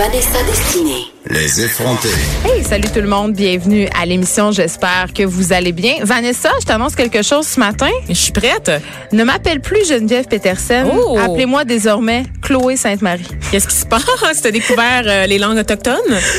Vanessa Destinée. Les effrontés. Hey, salut tout le monde, bienvenue à l'émission. J'espère que vous allez bien. Vanessa, je t'annonce quelque chose ce matin. Je suis prête. Ne m'appelle plus Geneviève Peterson. Oh. Appelez-moi désormais Chloé Sainte-Marie. Qu'est-ce qui se passe? T'as découvert euh, les langues autochtones?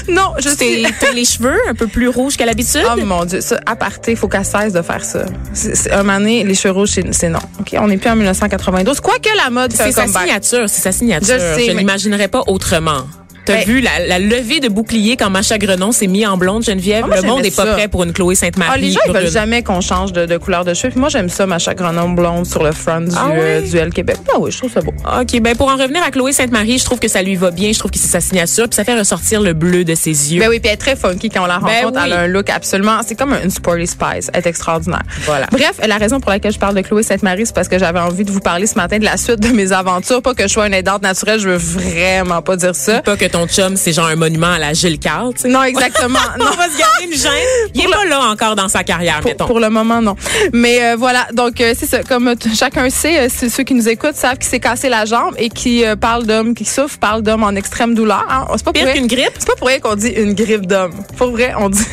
Non, je sais. teint les cheveux un peu plus rouges qu'à l'habitude? Oh mon Dieu, ça, il faut qu'elle cesse de faire ça. C'est, c'est- un moment donné, les cheveux rouges, c'est, c'est non. OK, on n'est plus en 1992. Quoique la mode c'est sa comeback. signature, c'est sa signature. Je sais, mais- n'imaginerais pas autrement. T'as Ben- vu la, la levée de bouclier quand Macha Grenon s'est mis en blonde, Geneviève? Ah, moi, Le monde n'est pas prêt pour une Chloé Sainte-Marie. Ah, les gens, ils veulent jamais qu'on change de, de couleur de cheveux. Puis moi, j'aime ça, ma chagrenonne blonde sur le front du, Ah euh, ouais? du L Québec. Ah oui, je trouve ça beau. OK, ben pour en revenir à Chloé Sainte-Marie, je trouve que ça lui va bien. Je trouve que c'est sa signature. Puis ça fait ressortir le bleu de ses yeux. Ben oui, puis elle est très funky quand on la Ben rencontre. Elle a oui. un look absolument. C'est comme une Sporty Spice. Elle est extraordinaire. Voilà. Bref, la raison pour laquelle je parle de Chloé Sainte-Marie, c'est parce que j'avais envie de vous parler ce matin de la suite de mes aventures. Pas que je sois une aidante naturelle, je veux vraiment pas dire ça. Pas que ton chum, c'est genre un monument à la Gilles Carle. Non, exactement. non. On va se garder une gêne. Il est pas là encore dans sa carrière, Pour, mettons. pour le moment, non. Mais euh, voilà, donc euh, c'est ça. Comme chacun sait, euh, ceux qui nous écoutent savent qu'il s'est cassé la jambe et qui euh, parle d'hommes qui souffrent, parle d'hommes en extrême douleur. Hein. C'est pas pour Pire rien- qu'une grippe? C'est pas pour rien qu'on dit une grippe d'homme. Pour vrai, on dit.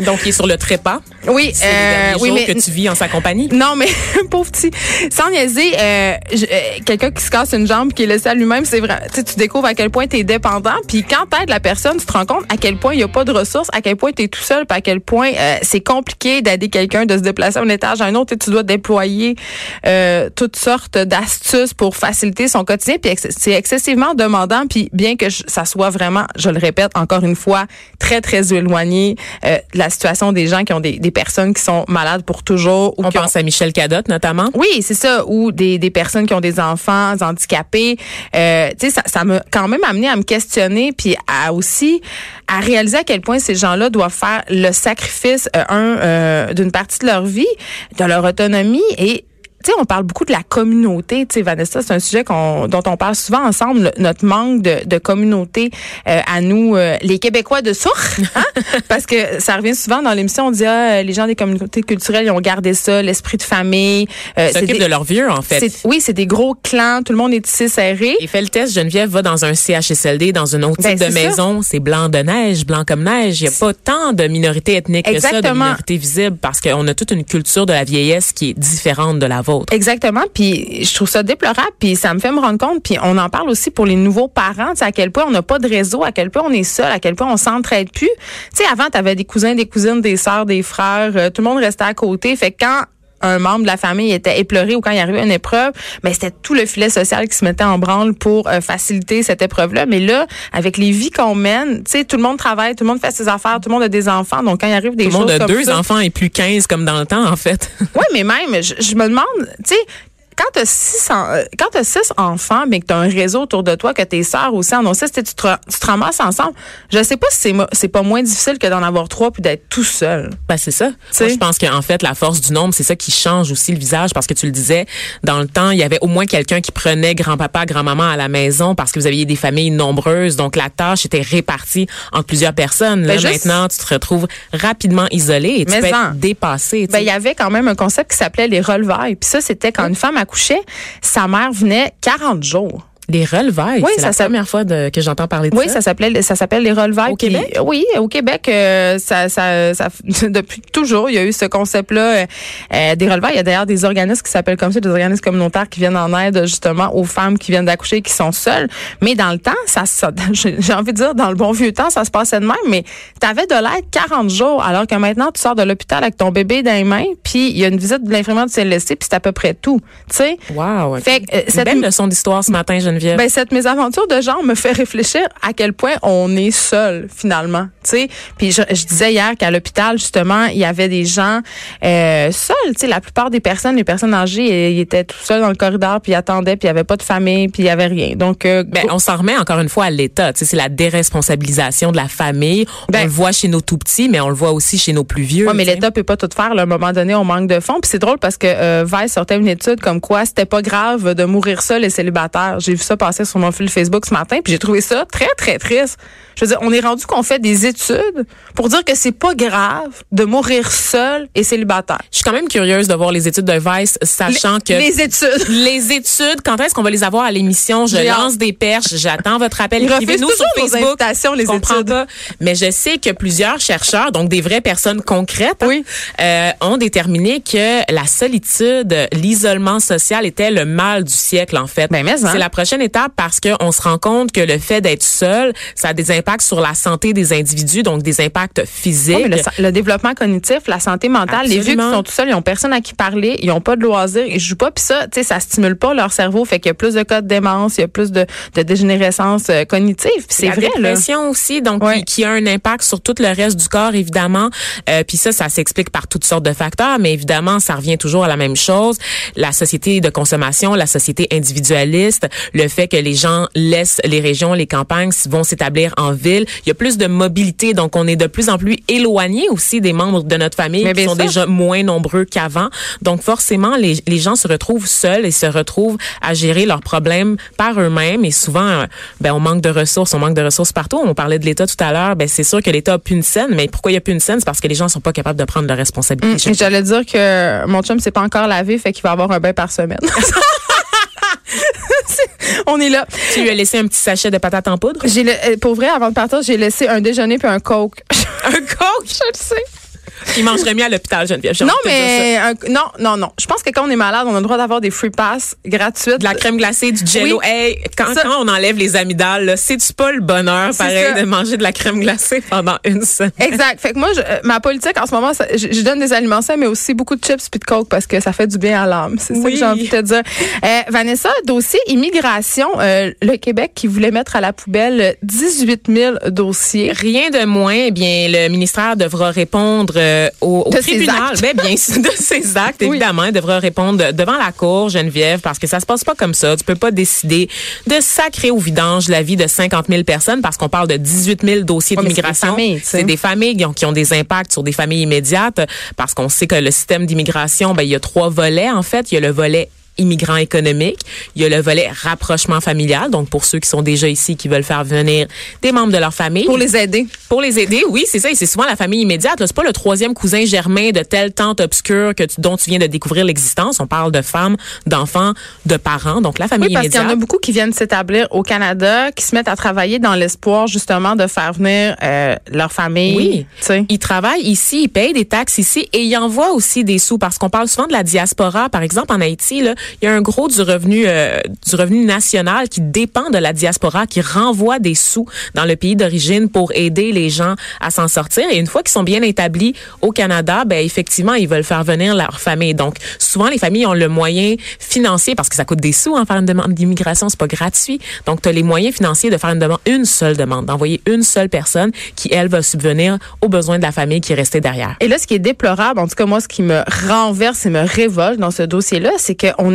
Donc, il est sur le trépas. Oui, C'est euh, oui, jours mais que tu vis en sa compagnie. Non, mais pauvre petit. Sans niaiser, euh, euh, quelqu'un qui se casse une jambe, qui est laissé à lui-même, c'est vrai. Tu découvres à quel point tu es dépendant. Puis quand t'aides la personne, tu te rends compte à quel point il n'y a pas de ressources, à quel point tu es tout seul, puis à quel point euh, c'est compliqué d'aider quelqu'un de se déplacer d'un étage à un autre. Et tu dois déployer euh, toutes sortes d'astuces pour faciliter son quotidien. Puis ex- c'est excessivement demandant. Puis bien que je- ça soit vraiment, je le répète encore une fois, très, très éloigné euh, de la situation des gens qui ont des, des personnes qui sont malades pour toujours. Ou On ont- pense à Michel Cadotte, notamment. oui, c'est ça. Ou des, des personnes qui ont des enfants handicapés. Euh, tu sais, ça, ça m'a quand même amené à me questionner, puis à aussi à réaliser à quel point ces gens-là doivent faire le sacrifice euh, un euh, d'une partie de leur vie, de leur autonomie et tu sais, on parle beaucoup de la communauté. Tu sais, Vanessa, c'est un sujet qu'on, dont on parle souvent ensemble, le- notre manque de, de communauté euh, à nous, euh, les Québécois de sourd, hein? parce que ça revient souvent dans l'émission. On dit ah, les gens des communautés culturelles, ils ont gardé ça, l'esprit de famille. Euh, c'est des- de leurs vieux, en fait. c'est- oui, c'est des gros clans, tout le monde est tissé serré. Et fait le test, Geneviève va dans un CHSLD, dans une autre Ben, type de maison. C'est blanc de neige, blanc comme neige. Il n'y a pas tant de minorités ethniques que ça, de minorités visibles, parce qu'on a toute une culture de la vieillesse qui est différente de la vôtre. Exactement, puis je trouve ça déplorable, puis ça me fait me rendre compte, puis on en parle aussi pour les nouveaux parents, à quel point on n'a pas de réseau, à quel point on est seul, à quel point on s'entraide plus. Tu sais, avant, tu des cousins, des cousines, des sœurs, des frères, euh, tout le monde restait à côté, fait que quand un membre de la famille était éploré ou quand il arrivait une épreuve, mais c'était tout le filet social qui se mettait en branle pour euh, faciliter cette épreuve-là. Mais là, avec les vies qu'on mène, tu sais, tout le monde travaille, tout le monde fait ses affaires, tout le monde a des enfants. Donc quand il arrive des Tout le choses monde a deux ça, enfants et plus 15 comme dans le temps, en fait. oui, mais même, je, je me demande, tu sais, quand tu as six, euh, quand six enfants, mais que tu as un réseau autour de toi, que tes sœurs aussi en ont six, tu te, tu te ramasses ensemble? Je sais pas si c'est pas moins difficile que d'en avoir trois puis d'être tout seul. Ben, c'est ça. Moi, je pense qu'en fait, la force du nombre, c'est ça qui change aussi le visage parce que tu le disais, dans le temps, il y avait au moins quelqu'un qui prenait grand-papa, grand-maman à la maison parce que vous aviez des familles nombreuses. Donc, la tâche était répartie entre plusieurs personnes. Là, Ben, juste- maintenant, tu te retrouves rapidement isolé et tu Mais peux en. être dépassé. Ben, il y avait quand même un concept qui s'appelait les relevailles. Puis ça, c'était quand une femme accouchait, sa mère venait 40 jours. Les relevailles, Oui, c'est la première fois de- que j'entends parler de Oui, ça. s'appelait ça s'appelle les relevailles. Au Puis, Québec? Oui, au Québec, euh, ça, ça, ça, depuis toujours, il y a eu ce concept-là euh, euh, des relevailles. Il y a d'ailleurs des organismes qui s'appellent comme ça, des organismes communautaires qui viennent en aide justement aux femmes qui viennent d'accoucher et qui sont seules. Mais dans le temps, ça, ça j'ai envie de dire, dans le bon vieux temps, ça se passait de même. Mais tu avais de l'aide 40 jours, alors que maintenant, tu sors de l'hôpital avec ton bébé dans les mains, puis il y a une visite de l'infirmière du CLSC, puis c'est à peu près tout. Tu sais? Wow. Fait que, euh, Une belle leçon d'histoire ce matin, Geneviève? Ben, cette mésaventure de genre me fait réfléchir à quel point on est seul, finalement. Tu sais, puis je, je disais hier qu'à l'hôpital, justement, il y avait des gens euh, seuls. Tu sais, la plupart des personnes, les personnes âgées, ils étaient tout seuls dans le corridor, puis ils attendaient, puis il y avait pas de famille, puis il y avait rien. Donc, euh, Ben, on s'en remet encore une fois à l'État. Tu sais, c'est la déresponsabilisation de la famille. Ben- on le voit chez nos tout petits, mais on le voit aussi chez nos plus vieux. Ouais, mais l'État peut pas tout faire. Là. À un moment donné, on manque de fonds. Puis c'est drôle parce que euh, Vice sortait une étude comme quoi c'était pas grave de mourir seul et célibataire. J'ai vu ça passer sur mon fil Facebook ce matin, puis j'ai trouvé ça très, très triste. Je veux dire, on est rendu qu'on fait des études pour dire que c'est pas grave de mourir seul et célibataire. Je suis quand même curieuse de voir les études de Vice, sachant que Les études. les études, quand est-ce qu'on va les avoir à l'émission? Je lance des perches, j'attends votre appel. Ils Écrivez-nous sur toujours nos Facebook. invitations, les études. pas. Mais je sais que plusieurs chercheurs, donc des vraies personnes concrètes, hein, euh, ont déterminé que la solitude, l'isolement social était le mal du siècle en fait. Ben, mais, hein. C'est la prochaine étape parce qu'on se rend compte que le fait d'être seul, ça a des impacts sur la santé des individus, donc des impacts physiques. Ouais, mais le, le développement cognitif, la santé mentale, les vieux qui Absolument. sont tout seuls, ils ont personne à qui parler, ils ont pas de loisirs, ils jouent pas, puis ça, tu sais, ça stimule pas leur cerveau, fait qu'il y a plus de cas de démence, il y a plus de, de dégénérescence euh, cognitive, c'est la vrai là. dépression aussi, donc Ouais. qui, qui a un impact sur tout le reste du corps évidemment. Euh, puis ça, ça s'explique par toutes sortes de facteurs, mais évidemment, ça revient toujours à la même chose. La société de consommation, la société individualiste, le fait que les gens laissent les régions, les campagnes, vont s'établir en ville. Il y a plus de mobilité, donc on est de plus en plus éloigné aussi des membres de notre famille qui sont déjà moins nombreux qu'avant. Donc forcément, les, les gens se retrouvent seuls et se retrouvent à gérer leurs problèmes par eux-mêmes. Et souvent, euh, ben, on manque de ressources, on manque de ressources partout. On parlait de l'État tout à l'heure. Ben, c'est sûr que l'État a plus une scène, mais pourquoi il y a plus une scène? C'est parce que les gens sont pas capables de prendre leurs responsabilités. Et J'allais dire que mon chum s'est pas encore lavé, fait qu'il va avoir un bain par semaine. On est là. Tu lui as laissé un petit sachet de patates en poudre? J'ai le- euh, pour vrai, avant de partir, j'ai laissé un déjeuner puis un coke. Un coach? Je le sais. Il mangerait mieux à l'hôpital, Geneviève. Non, mais un- non, non, non. Je pense que quand on est malade, on a le droit d'avoir des free pass gratuites. De la crème glacée, du jello. Oui. Hey, quand, Ça- quand on enlève les amygdales, c'est-tu pas le bonheur, pareil, ça. de manger de la crème glacée pendant une semaine? Exact. Fait que moi, je- euh, ma politique en ce moment, ça- je, je donne des aliments sains, mais aussi beaucoup de chips puis de coke parce que ça fait du bien à l'âme. C'est ça que j'ai envie de te dire. Euh, Vanessa, dossier immigration, euh, le Québec qui voulait mettre à la poubelle 18 000 dossiers. Rien de moins, eh bien, le ministère devra répondre euh, au, au De ses tribunal. actes. Ben, bien de ses actes, Oui. évidemment. Il devra répondre devant la cour, Geneviève, parce que ça se passe pas comme ça. Tu peux pas décider de sacrer au vidange la vie de 50 000 personnes parce qu'on parle de 18 000 dossiers Ouais, d'immigration. C'est des familles qui ont, qui ont des impacts sur des familles immédiates parce qu'on sait que le système d'immigration, ben, il y a trois volets, en fait. Il y a le volet immigrants économiques. Il y a le volet rapprochement familial, donc pour ceux qui sont déjà ici, qui veulent faire venir des membres de leur famille. Pour les aider. Pour les aider, oui, c'est ça. Et c'est souvent la famille immédiate. C'est pas le troisième cousin germain de telle tante obscure que tu, dont tu viens de découvrir l'existence. On parle de femmes, d'enfants, de parents. Donc la famille Oui, parce qu'il y immédiate. en a beaucoup qui viennent s'établir au Canada, qui se mettent à travailler dans l'espoir justement de faire venir euh, leur famille. Oui. Tu sais. Ils travaillent ici, ils payent des taxes ici et ils envoient aussi des sous parce qu'on parle souvent de la diaspora. Par exemple, en Haïti, là, il y a un gros du revenu euh, du revenu national qui dépend de la diaspora, qui renvoie des sous dans le pays d'origine pour aider les gens à s'en sortir. Et une fois qu'ils sont bien établis au Canada, ben effectivement, ils veulent faire venir leur famille. Donc, souvent, les familles ont le moyen financier parce que ça coûte des sous en faire une demande d'immigration, c'est pas gratuit. Donc, tu as les moyens financiers de faire une demande, une seule demande, d'envoyer une seule personne qui, elle, va subvenir aux besoins de la famille qui est restée derrière. Et là, ce qui est déplorable, en tout cas moi, ce qui me renverse et me révolte dans ce dossier-là, c'est qu'on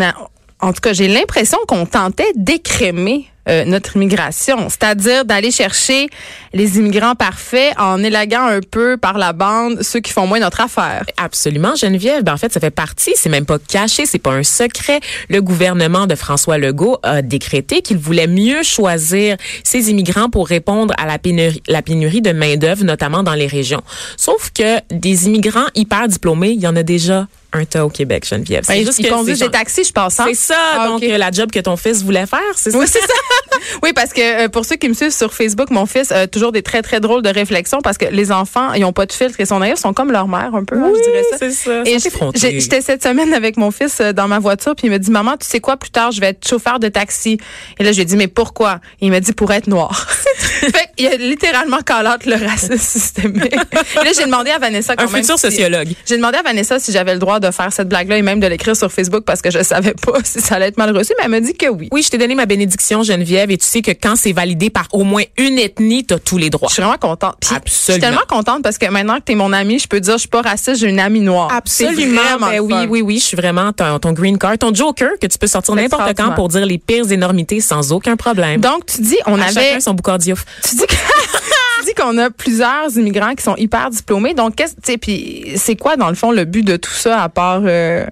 en tout cas, j'ai l'impression qu'on tentait d'écrémer euh, notre immigration, c'est-à-dire d'aller chercher les immigrants parfaits en élaguant un peu par la bande ceux qui font moins notre affaire. Absolument, Geneviève. Ben, en fait, ça fait partie. C'est même pas caché, c'est pas un secret. Le gouvernement de François Legault a décrété qu'il voulait mieux choisir ses immigrants pour répondre à la pénurie, la pénurie de main d'œuvre, notamment dans les régions. Sauf que des immigrants hyper diplômés, il y en a déjà un tas au Québec, Geneviève. C'est Ben, juste ils conduisent des taxis, je pense. hein? C'est ça, Ah, donc euh, la job que ton fils voulait faire, c'est ça? Oui, c'est ça. oui, parce que euh, pour ceux qui me suivent sur Facebook, mon fils a toujours des très, très drôles de réflexions parce que les enfants, ils ont pas de filtre et son ailleurs sont comme leur mère un peu, hein, je dirais ça. c'est ça. Et sont j'étais cette semaine avec mon fils euh, dans ma voiture, puis il me dit, maman, tu sais quoi, plus tard, je vais être chauffeur de taxi. Et là, je lui ai dit, mais pourquoi? il m'a dit, pour être noir. fait qu'il a littéralement out le racisme systémique. Et là, j'ai demandé à Vanessa quand Un même futur si- sociologue. j'ai demandé à Vanessa si j'avais le droit de faire cette blague-là et même de l'écrire sur Facebook parce que je savais pas si ça allait être mal reçu, mais elle m'a dit que oui. Oui, je t'ai donné ma bénédiction, Geneviève, et tu sais que quand c'est validé par au moins une ethnie, t'as tous les droits. Je suis vraiment contente. Puis, Je suis Absolument. tellement contente parce que maintenant que tu es mon amie, je peux dire je suis pas raciste, j'ai une amie noire. Absolument. Ben oui, oui, oui. Je suis vraiment ton, ton green card, ton joker que tu peux sortir n'importe quand pour dire les pires énormités sans aucun problème. Donc tu dis on À avait chacun son boucard diouf. tu dis que- dis qu'on a plusieurs immigrants qui sont hyper diplômés. Donc qu'est-ce puis c'est quoi dans le fond le but de tout ça à part euh,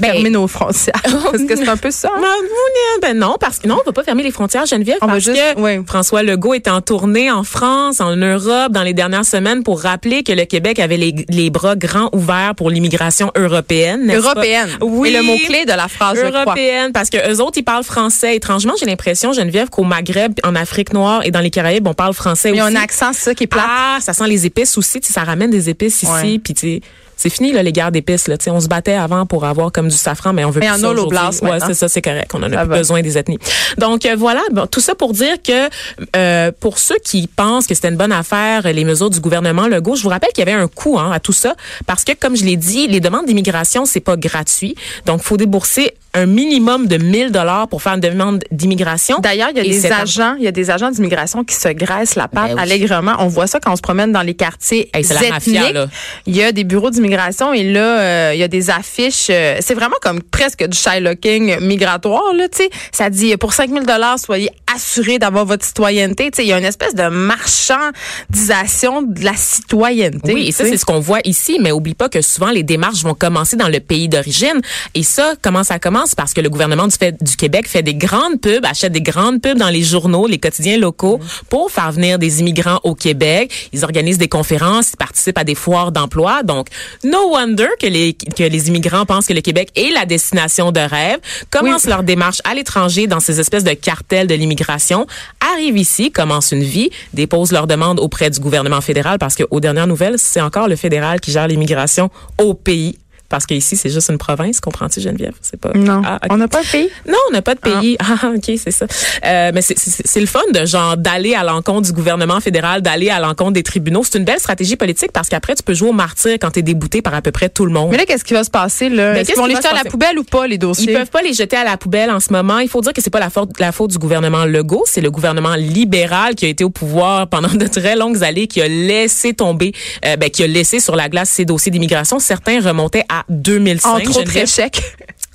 fermer nos frontières. parce que c'est un peu ça. hein? Ben, ben non, parce que non, on va pas fermer les frontières, Geneviève, On va juste- que oui. François Legault est en tournée en France, en Europe, dans les dernières semaines pour rappeler que le Québec avait les, les bras grands ouverts pour l'immigration européenne. n'est-ce pas? Européenne. Oui. Et le mot-clé de la phrase, je crois. européenne, parce que eux autres, ils parlent français. Étrangement, j'ai l'impression, Geneviève, qu'au Maghreb, en Afrique noire et dans les Caraïbes, on parle français Il y a aussi. un accent, ça qui est plat. Ah, ça sent les épices aussi, ça ramène des épices ici, puis tu sais, c'est fini là, les guerres d'épices là, tu sais, on se battait avant pour avoir comme du safran, mais on veut Mais plus en ça aujourd'hui. Ouais, c'est ça, c'est correct, on en a Ça plus va. besoin des ethnies. Donc euh, voilà, bon, tout ça pour dire que euh, pour ceux qui pensent que c'était une bonne affaire les mesures du gouvernement Legault, je vous rappelle qu'il y avait un coût hein, à tout ça parce que comme je l'ai dit, les demandes d'immigration, c'est pas gratuit. Donc faut débourser un minimum de 1000 dollars pour faire une demande d'immigration. D'ailleurs, il y a des agents, il y a des agents d'immigration qui se graissent la patte Ben oui. allègrement. On voit ça quand on se promène dans les quartiers Hey, c'est la ethniques. mafia, là. Il y a des bureaux d'immigration et là, euh, il y a des affiches. euh, c'est vraiment comme presque du Shylocking migratoire là. Tu sais, ça dit pour 5000 dollars, soyez assurés d'avoir votre citoyenneté. Tu sais, il y a une espèce de marchandisation de la citoyenneté. Oui, et ça, c'est ce qu'on voit ici, mais oublie pas que souvent, les démarches vont commencer dans le pays d'origine. Et ça, comment ça commence? Parce que le gouvernement du, fait- du Québec fait des grandes pubs, achète des grandes pubs dans les journaux, les quotidiens locaux, pour faire venir des immigrants au Québec. Ils organisent des conférences, ils participent à des foires d'emploi. Donc, no wonder que les, que les immigrants pensent que le Québec est la destination de rêve, commencent leur démarche à l'étranger dans ces espèces de cartels de l'immigration, arrivent ici, commencent une vie, déposent leur demande auprès du gouvernement fédéral parce qu'aux dernières nouvelles, c'est encore le fédéral qui gère l'immigration au pays. Parce qu'ici, c'est juste une province, comprends-tu, Geneviève? C'est pas. Non, Ah, on n'a pas le pays? Non, on n'a pas de pays. Ah, ok, c'est ça. Euh, mais c'est- le fun de genre d'aller à l'encontre du gouvernement fédéral, d'aller à l'encontre des tribunaux. C'est une belle stratégie politique parce qu'après, tu peux jouer au martyr quand tu es débouté par à peu près tout le monde. Mais là, qu'est-ce qui va se passer là? Ben, Est-ce qu'est-ce qu'ils vont les jeter à la poubelle ou pas les dossiers? Ils peuvent pas les jeter à la poubelle en ce moment. Il faut dire que c'est pas la faute, la faute du gouvernement Legault, c'est le gouvernement libéral qui a été au pouvoir pendant de très longues années, qui a laissé tomber, euh, ben, qui a laissé sur la glace ses dossiers d'immigration. Certains remontaient à 2005. Entre autres échecs.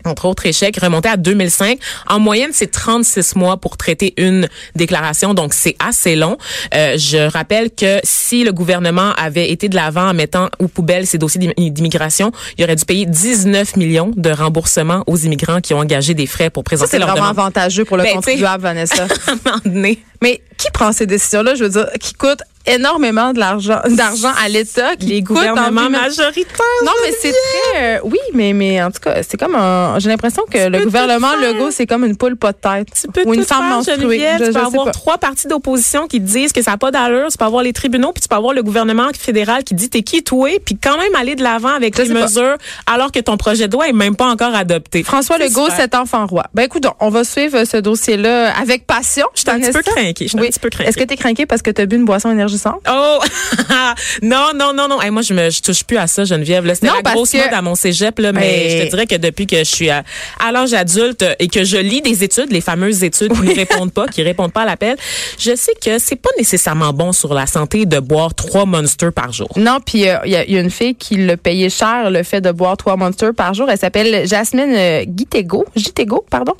entre autres échecs, remonté à 2005. En moyenne, c'est 36 mois pour traiter une déclaration, donc c'est assez long. Euh, je rappelle que si le gouvernement avait été de l'avant en mettant aux poubelles ces dossiers d'im- d'immigration, il aurait dû payer 19 millions de remboursements aux immigrants qui ont engagé des frais pour Ça, présenter c'est leur vraiment demande. avantageux pour le Ben, contribuable, Vanessa. À un moment donné. Mais qui prend ces décisions-là, je veux dire, qui coûtent énormément de l'argent d'argent à l'État, qui Les gouvernements majoritaires. Non, mais c'est très. euh, oui, mais, mais en tout cas, c'est comme un. J'ai l'impression que le gouvernement. Legault, c'est comme une poule pas de tête. Tu peux ou une femme menstruée. Je- tu peux avoir pas. trois partis d'opposition qui disent que ça n'a pas d'allure. Tu peux avoir les tribunaux, puis tu peux avoir le gouvernement fédéral qui dit t'es qui toi, puis quand même aller de l'avant avec Je les pas. mesures alors que ton projet de loi est même pas encore adopté. François Legault, cet enfant roi. Ben écoute, on va suivre ce dossier-là avec passion. Je suis un petit peu craquée. Je suis un Oui. petit peu. Est-ce que tu es parce que tu as bu une boisson Oh non non non non Hey, moi je me je touche plus à ça Geneviève c'était la grosse que- mode à mon cégep là mais Mais- je te dirais que depuis que je suis à, à l'âge adulte et que je lis des études les fameuses études qui ne répondent pas qui répondent pas à l'appel je sais que c'est pas nécessairement bon sur la santé de boire trois monsters par jour Non, puis euh, il y, a- il y a une fille qui l'a payé cher le fait de boire trois monsters par jour. Elle s'appelle Jasmine euh, Guitego, Gitego, pardon.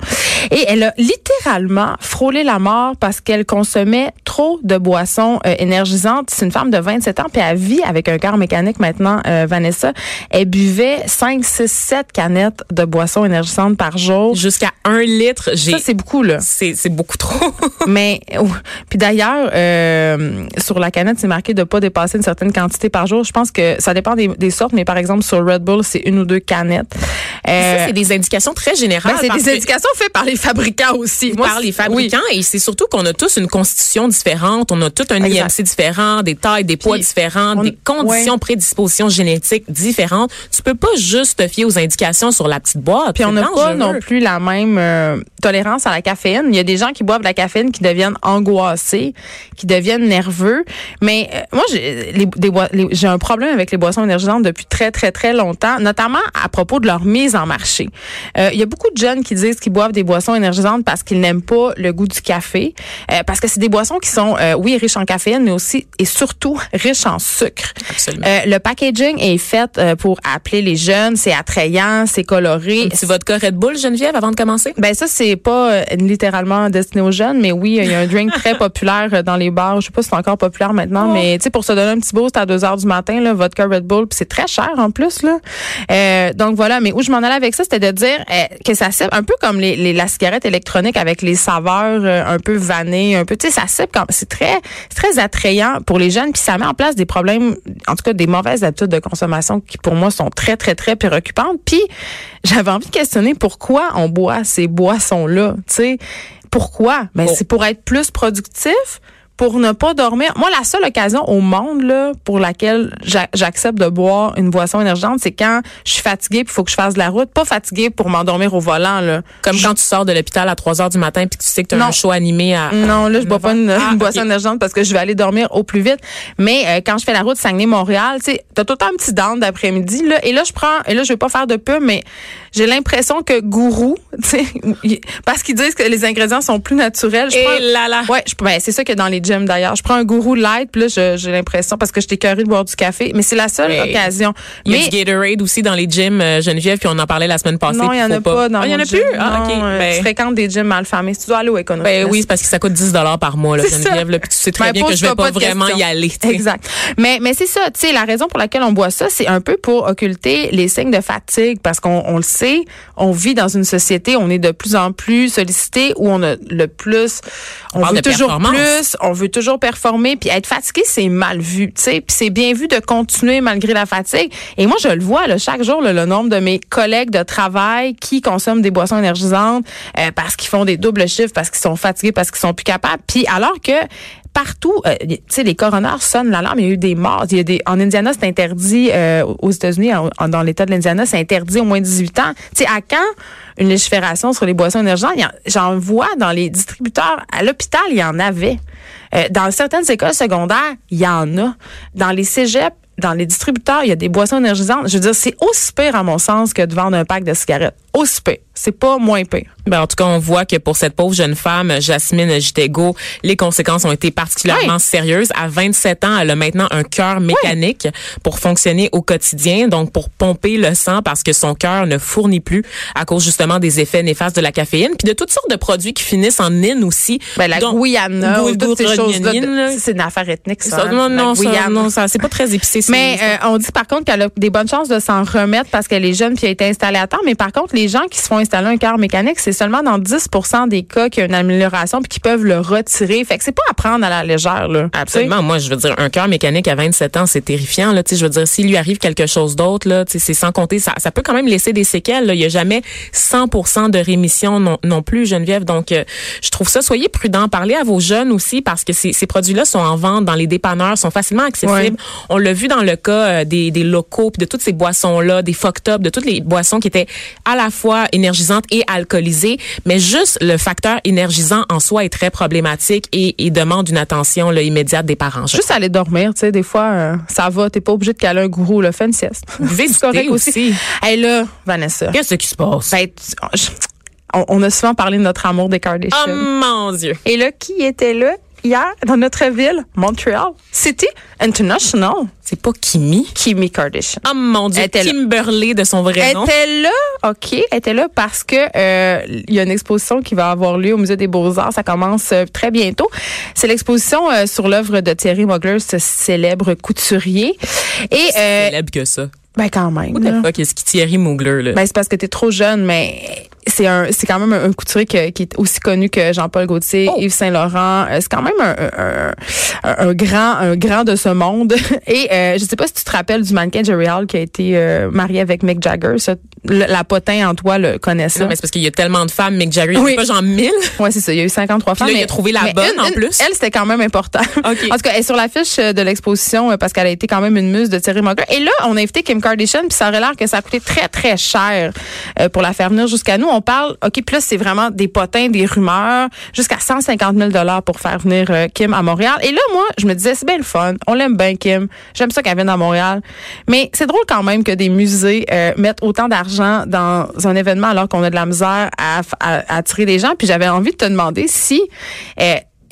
Et elle a littéralement frôlé la mort parce qu'elle consommait trop de boissons euh, énergisantes. C'est une femme de 27 ans, puis elle vit avec un cœur mécanique maintenant, euh, Vanessa. Elle buvait 5, 6, 7 canettes de boissons énergisantes par jour. jusqu'à un litre Ça, c'est beaucoup, là. c'est beaucoup trop Mais oh, puis d'ailleurs, euh, sur la canette, c'est marqué de pas dépasser une certaine quantité par jour. Je pense que ça dépend des, des sortes, mais par exemple sur Red Bull, c'est une ou deux canettes. Euh, ça c'est des indications très générales ben, c'est des indications faites par les fabricants aussi. Moi, par les fabricants et c'est surtout qu'on a tous une constitution différente, on a tout un Exact. IMC différent, des tailles, des poids Puis, on- des conditions, ouais. prédispositions génétiques différentes. Tu peux pas juste te fier aux indications sur la petite boîte. Puis on n'a pas non plus la même euh, tolérance à la caféine. Il y a des gens qui boivent de la caféine qui deviennent angoissés, qui deviennent nerveux. Mais euh, moi, j'ai les- les- un problème avec les boissons énergisantes depuis très, très, très longtemps, notamment à propos de leur mise en marché. Euh, Il y a beaucoup de jeunes qui disent qu'ils boivent des boissons énergisantes parce qu'ils n'aiment pas le goût du café, parce que c'est des boissons qui sont, oui, riches en caféine, mais aussi aussi et surtout riche en sucre. Absolument. Euh, le packaging est fait euh, pour appeler les jeunes. C'est attrayant, c'est coloré. Petit vodka Red Bull, Geneviève, avant de commencer? Ben ça c'est pas euh, littéralement destiné aux jeunes, mais oui, il y a un drink très populaire dans les bars. Je sais pas si c'est encore populaire maintenant, mais tu sais pour se donner un petit boost à 2 heures du matin, là, vodka Red Bull, puis c'est très cher en plus là. Euh, donc voilà, mais où je m'en allais avec ça, c'était de dire que ça cible un peu comme les, les- la cigarette électronique avec les saveurs un peu vannées, un peu, tu sais, ça cible c'est très c'est très attrayant pour les jeunes, puis ça met en place des problèmes, en tout cas des mauvaises habitudes de consommation qui pour moi sont très très très préoccupantes. Puis j'avais envie de questionner pourquoi on boit ces boissons là, tu sais, pourquoi? Ben Oh. c'est pour être plus productif pour ne pas dormir. Moi, la seule occasion au monde là pour laquelle j'a- j'accepte de boire une boisson énergisante, c'est quand je suis fatiguée, il faut que je fasse de la route, pas fatiguée pour m'endormir au volant là. Comme quand tu sors de l'hôpital à 3 heures du matin puis que tu sais que tu as Non. un show animé à. Non, là, je bois pas une, Ah, une boisson ok. énergisante parce que je vais aller dormir au plus vite. Mais euh, quand je fais la route Saguenay-Montréal, tu sais, t'as tout le temps un petit down d'après-midi, là. Et là, je prends, et là, je vais pas faire de pub, mais j'ai l'impression que Gourou, tu sais, parce qu'ils disent que les ingrédients sont plus naturels. Je Et prends- là là. Ouais, ben, c'est ça que dans les d'ailleurs. Je prends un gourou light, puis là, j'ai l'impression, parce que j'étais curée de boire du café, mais c'est la seule Mais occasion. Il y a Mais du Gatorade aussi dans les gyms, euh, Geneviève, puis on en parlait la semaine passée. non, il y en a pas, dans Ah, il y en a gym. plus? Ah, Non, OK. euh, Ben, Tu fréquentes des gyms mal famés. Tu dois aller au Econo ben oui, c'est parce que ça coûte 10 par mois, là. Geneviève. là, puis tu sais très Ben, bien que je vais pas, pas vraiment y aller. Exact. Mais mais c'est ça, tu sais, la raison pour laquelle on boit ça, c'est un peu pour occulter les signes de fatigue parce qu'on on le sait, on vit dans une société, on est de plus en plus sollicité où on a le plus on, parle veut toujours plus, on veut toujours performer puis être fatigué, c'est mal vu, tu sais, puis c'est bien vu de continuer malgré la fatigue. Et moi je le vois là, chaque jour le nombre de mes collègues de travail qui consomment des boissons énergisantes euh, parce qu'ils font des doubles chiffres parce qu'ils sont fatigués parce qu'ils sont plus capables. Puis alors que partout, euh, tu sais, les coroners sonnent l'alarme. Il y a eu des morts. Il y a des, en Indiana, c'est interdit. euh, aux États-Unis, dans l'État de l'Indiana, c'est interdit au moins 18 ans. Tu sais, à quand une légifération sur les boissons énergisantes? J'en vois dans les distributeurs. À l'hôpital, il y en avait. Euh, dans certaines écoles secondaires, il y en a. Dans les cégeps, dans les distributeurs, il y a des boissons énergisantes. Je veux dire, c'est aussi pire, à mon sens, que de vendre un pack de cigarettes. Aussi pire. C'est pas moins pire. Ben, en tout cas, on voit que pour cette pauvre jeune femme, Jasmine Gitego, les conséquences ont été particulièrement Oui. sérieuses. À 27 ans, elle a maintenant un cœur mécanique pour fonctionner au quotidien, donc pour pomper le sang parce que son cœur ne fournit plus à cause justement des effets néfastes de la caféine, puis de toutes sortes de produits qui finissent en in aussi. Ben, la Donc, Guyana, ou toutes ces choses-là. De- C'est une affaire ethnique, ça. Ça, hein, non, non, ça, non, ça, c'est pas très épicé. Mais euh, on dit par contre qu'elle a des bonnes chances de s'en remettre parce qu'elle est jeune puis elle a été installée à temps. Mais par contre, les gens qui se font installer un cœur mécanique, c'est seulement dans 10 des cas qu'il y a une amélioration puis qu'ils peuvent le retirer. Fait que c'est pas à prendre à la légère. Là, Absolument. Moi, je veux dire, un cœur mécanique à 27 ans, c'est terrifiant. Là, tu sais, je veux dire, s'il lui arrive quelque chose d'autre, là, c'est sans compter, ça, ça peut quand même laisser des séquelles. Là. Il n'y a jamais 100% de rémission non, non plus, Geneviève. Donc, euh, je trouve ça. Soyez prudents. Parlez à vos jeunes aussi parce que ces, ces produits-là sont en vente dans les dépanneurs, sont facilement accessibles. Ouais. On l'a vu dans le cas euh, des, des locaux, puis de toutes ces boissons-là, des fucked up, de toutes les boissons qui étaient à la fois énergisantes et alcoolisées. Mais juste le facteur énergisant en soi est très problématique et, et demande une attention là, immédiate des parents. Juste aller dormir, tu sais, des fois, euh, ça va. T'es pas obligé de caler un gourou, là. Fais une sieste. C'est correct douter aussi. Hey là, Vanessa. Qu'est-ce qui se passe? Ben, tu- on a souvent parlé de notre amour des Kardashians. Oh mon Dieu. Et là, qui était là? Hier dans notre ville, Montréal? C'était International. C'est pas Kimi. Kimi Kardashian. Oh mon Dieu. Elle était là. Kimberly de son vrai Elle nom. était là, OK, elle était là parce que euh, il y a une exposition qui va avoir lieu au Musée des Beaux-Arts. Ça commence euh, très bientôt. C'est l'exposition euh, sur l'œuvre de Thierry Mugler, ce célèbre couturier. Et euh, célèbre que ça. ben quand même. What the fuck, est-ce qui Thierry Mugler, là? Ben c'est parce que t'es trop jeune, mais c'est un, c'est quand même un, un couturier que- qui est aussi connu que Jean-Paul Gaultier, Oh. Yves Saint Laurent. Euh, C'est quand même un, un, un- un grand, un grand de ce monde. Et euh, je sais pas si tu te rappelles du mannequin Jerry Hall qui a été euh, marié avec Mick Jagger. Ça, le- la potin en toi le ça. non, mais c'est parce qu'il y a tellement de femmes, Mick Jagger, il y Oui. pas genre 1000. Ouais, c'est ça. Il y a eu 53 femmes. là, il a mais- trouvé la mais bonne, une- en une- plus. Elle, c'était quand même important. OK. En tout cas, elle est sur l'affiche euh, de l'exposition euh, parce qu'elle a été quand même une muse de Thierry Mugler. Et là, on a invité Kim Kardashian, puis ça aurait l'air que ça a coûté très, très cher euh, pour la faire venir jusqu'à nous. On parle, OK, là, c'est vraiment des potins, des rumeurs, jusqu'à 150 000 pour faire venir Kim à Montréal. Et là, moi, je me disais, c'est bien le fun. On l'aime bien, Kim. J'aime ça qu'elle vienne à Montréal. Mais c'est drôle quand même que des musées euh, mettent autant d'argent dans un événement alors qu'on a de la misère à, à, à attirer des gens. Puis j'avais envie de te demander si...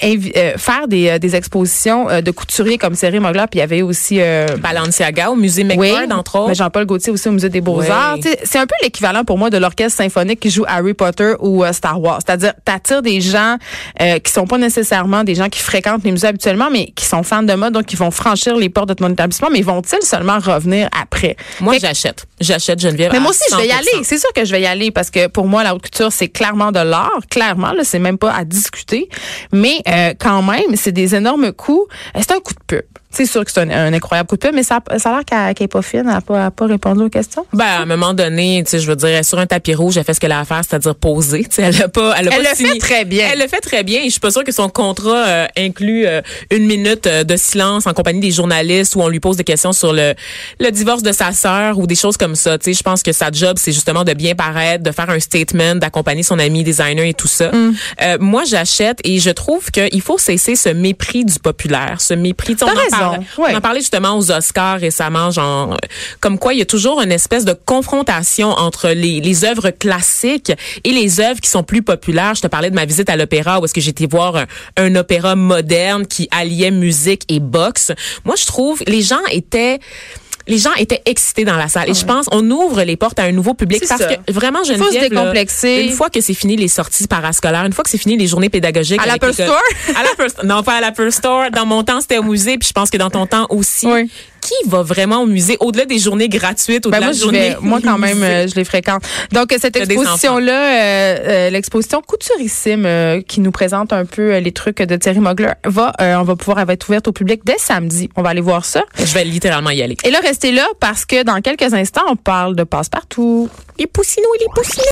invi- euh, faire des, euh, des expositions euh, de couturiers comme Céry Mogler, puis il y avait aussi Balenciaga au musée McBurn, entre autres. Jean-Paul Gaultier aussi au musée des Beaux-Arts. Oui. C'est un peu l'équivalent pour moi de l'orchestre symphonique qui joue Harry Potter ou Star Wars. C'est-à-dire, t'attires des gens qui sont pas nécessairement des gens qui fréquentent les musées habituellement, mais qui sont fans de mode, donc qui vont franchir les portes de ton établissement, mais vont-ils seulement revenir après? Moi, j'achète. J'achète Geneviève. mais moi aussi, je vais y 100%. aller. C'est sûr que je vais y aller parce que pour moi, la haute couture, c'est clairement de l'art. Clairement, là, c'est même pas à discuter. Mais euh, quand même, c'est des énormes coûts. Euh, C'est un coup de pub. C'est sûr que c'est un, un incroyable coup de pub, mais ça, ça a l'air qu'elle qu'elle est pas fine. Elle n'a pas, pas répondu aux questions. Ben, à un moment donné, tu sais, je veux dire, sur un tapis rouge, elle fait ce qu'elle a à faire, c'est-à-dire poser. Tu sais, elle a pas, elle a Elle pas le signé- fait très bien. Elle le fait très bien. Et je suis pas sûre que son contrat euh, inclut euh, une minute euh, de silence en compagnie des journalistes où on lui pose des questions sur le le divorce de sa sœur ou des choses comme ça. Tu sais, je pense que sa job, c'est justement de bien paraître, de faire un statement, d'accompagner son ami designer et tout ça. Mm. Euh, moi, j'achète et je trouve qu'il faut cesser ce mépris du populaire, ce mépris. Tu sais, on en ouais. on en parlait justement aux Oscars récemment, genre, comme quoi il y a toujours une espèce de confrontation entre les, les œuvres classiques et les œuvres qui sont plus populaires. Je te parlais de ma visite à l'opéra où est-ce que j'étais voir un, un opéra moderne qui alliait musique et boxe. Moi, je trouve les gens étaient les gens étaient excités dans la salle et je pense on ouvre les portes à un nouveau public parce ça. que vraiment se Geneviève, là, décomplexer. une fois que c'est fini les sorties parascolaires une fois que c'est fini les journées pédagogiques À l'école- Store? à l'Apple Store non pas à l'Apple Store dans mon temps c'était au musée puis je pense que dans ton temps aussi Oui. Qui va vraiment au musée au-delà des journées gratuites au-delà Ben moi, de je journée vais, moi quand même, euh, je les fréquente. Donc euh, cette des exposition-là, euh, euh, l'exposition Couturissime, qui nous présente un peu les trucs de Thierry Mugler, va, on va pouvoir elle va être ouverte au public dès samedi. On va aller voir ça. je vais littéralement y aller Et là, restez là parce que dans quelques instants, on parle de passe-partout. les poussinots et les poussinots